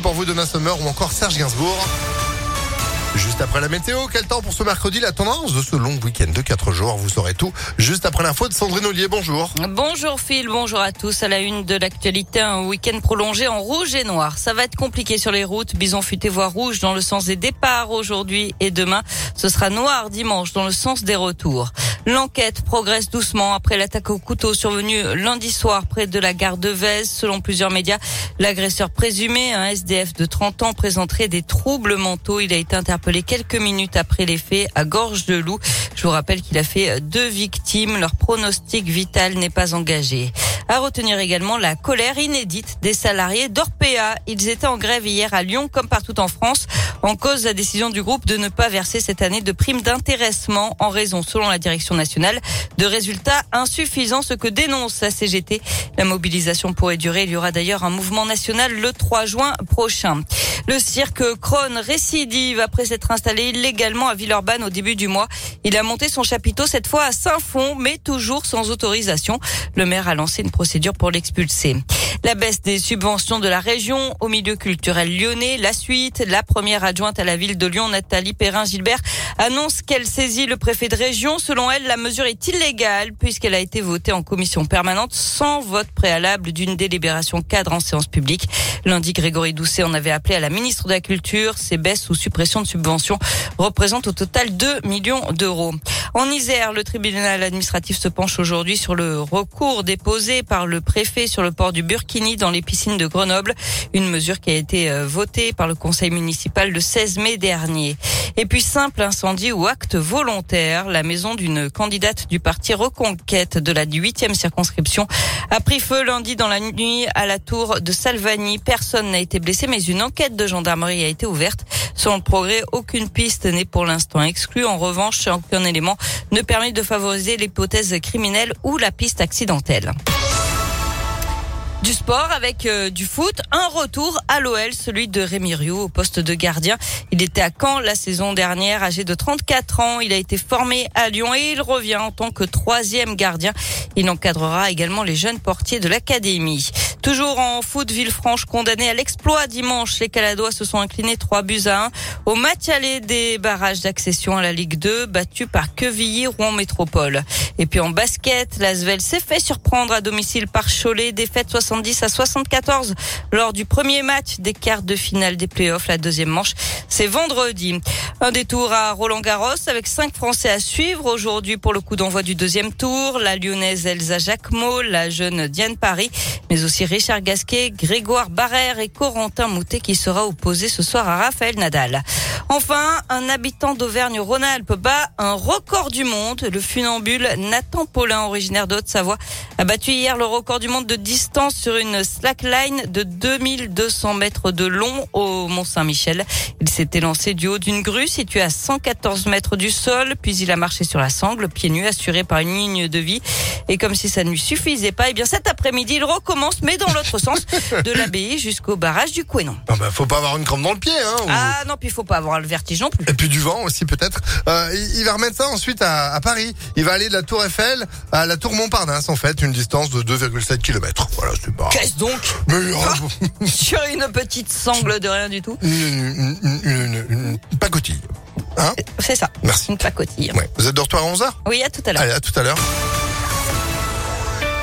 pour vous Donna Summer ou encore Serge Gainsbourg. Juste après la météo, quel temps pour ce mercredi? La tendance de ce long week-end de 4 jours, vous saurez tout. Juste après l'info de Sandrine Ollier, bonjour. Bonjour Phil, bonjour à tous. À la une de l'actualité, un week-end prolongé en rouge et noir. Ça va être compliqué sur les routes. Bison futé voie rouge dans le sens des départs aujourd'hui et demain. Ce sera noir dimanche dans le sens des retours. L'enquête progresse doucement après l'attaque au couteau survenue lundi soir près de la gare de Vez. Selon plusieurs médias, l'agresseur présumé, un SDF de 30 ans, présenterait des troubles mentaux. Il a été interpellé quelques minutes après les faits à Gorge de Loup. Je vous rappelle qu'il a fait deux victimes. Leur pronostic vital n'est pas engagé. À retenir également la colère inédite des salariés d'Orpea. Ils étaient en grève hier à Lyon comme partout en France en cause la décision du groupe de ne pas verser cette année de primes d'intéressement en raison, selon la direction nationale, de résultats insuffisants, ce que dénonce la CGT. La mobilisation pourrait durer. Il y aura d'ailleurs un mouvement national le 3 juin prochain. Le cirque Krone récidive après s'être installé illégalement à Villeurbanne au début du mois. Il a monté son chapiteau cette fois à Saint-Fond, mais toujours sans autorisation. Le maire a lancé une procédure pour l'expulser. La baisse des subventions de la région au milieu culturel lyonnais, la suite, la première adjointe à la ville de Lyon, Nathalie Perrin-Gilbert, annonce qu'elle saisit le préfet de région. Selon elle, la mesure est illégale puisqu'elle a été votée en commission permanente sans vote préalable d'une délibération cadre en séance publique. Lundi, Grégory Doucet en avait appelé à la ministre de la Culture. Ces baisses ou suppressions de subventions représentent au total 2 millions d'euros. En Isère, le tribunal administratif se penche aujourd'hui sur le recours déposé par le préfet sur le port du Burkini dans les piscines de Grenoble. Une mesure qui a été euh, votée par le conseil municipal le 16 mai dernier. Et puis simple incendie ou acte volontaire, la maison d'une candidate du parti Reconquête de la 8e circonscription a pris feu lundi dans la nuit à la tour de Salvani. Personne n'a été blessé mais une enquête de gendarmerie a été ouverte. Selon le progrès, aucune piste n'est pour l'instant exclue. En revanche, aucun élément ne permet de favoriser l'hypothèse criminelle ou la piste accidentelle. Du sport avec euh, du foot, un retour à l'OL, celui de Rémi Rioux au poste de gardien. Il était à Caen la saison dernière, âgé de 34 ans. Il a été formé à Lyon et il revient en tant que troisième gardien. Il encadrera également les jeunes portiers de l'académie. Toujours en foot, Villefranche condamné à l'exploit dimanche. Les Caladois se sont inclinés 3 buts à 1 au match aller des barrages d'accession à la Ligue 2, battu par Quevilly, Rouen Métropole. Et puis en basket, l'Asvel s'est fait surprendre à domicile par Cholet, défaite 70 à 74 lors du premier match des quarts de finale des playoffs. La deuxième manche, c'est vendredi. Un détour à Roland Garros avec cinq Français à suivre aujourd'hui pour le coup d'envoi du deuxième tour. La lyonnaise Elsa Jacquemot, la jeune Diane Paris, mais aussi Richard Gasquet, Grégoire Barrère et Corentin Moutet qui sera opposé ce soir à Raphaël Nadal. Enfin, un habitant d'Auvergne-Rhône-Alpes bat un record du monde. Le funambule Nathan Paulin, originaire de Haute-Savoie, a battu hier le record du monde de distance sur une slackline de 2200 mètres de long au Mont-Saint-Michel. Il s'était lancé du haut d'une grue située à 114 mètres du sol, puis il a marché sur la sangle, pieds nus, assuré par une ligne de vie. Et comme si ça ne lui suffisait pas, eh bien cet après-midi, il recommence, mais dans l'autre sens, de l'abbaye jusqu'au barrage du Couénon. Ah bah, faut pas avoir une crampe dans le pied, hein. ou- Ah non, puis il faut pas avoir le vertige non plus. Et puis du vent aussi peut-être. Euh, il il va remettre ça ensuite à, à Paris. Il va aller de la Tour Eiffel à la Tour Montparnasse en fait, une distance de 2,7 km. Voilà, c'est pas. Qu'est-ce donc? Mais euh, Sur une petite sangle de rien du tout une, une, une, une- une- une pacotille. Hein? C'est ça. Merci. Une pacotille. Ouais. Vous êtes de retour à 11h Oui, à tout à l'heure. Allez, à tout à l'heure.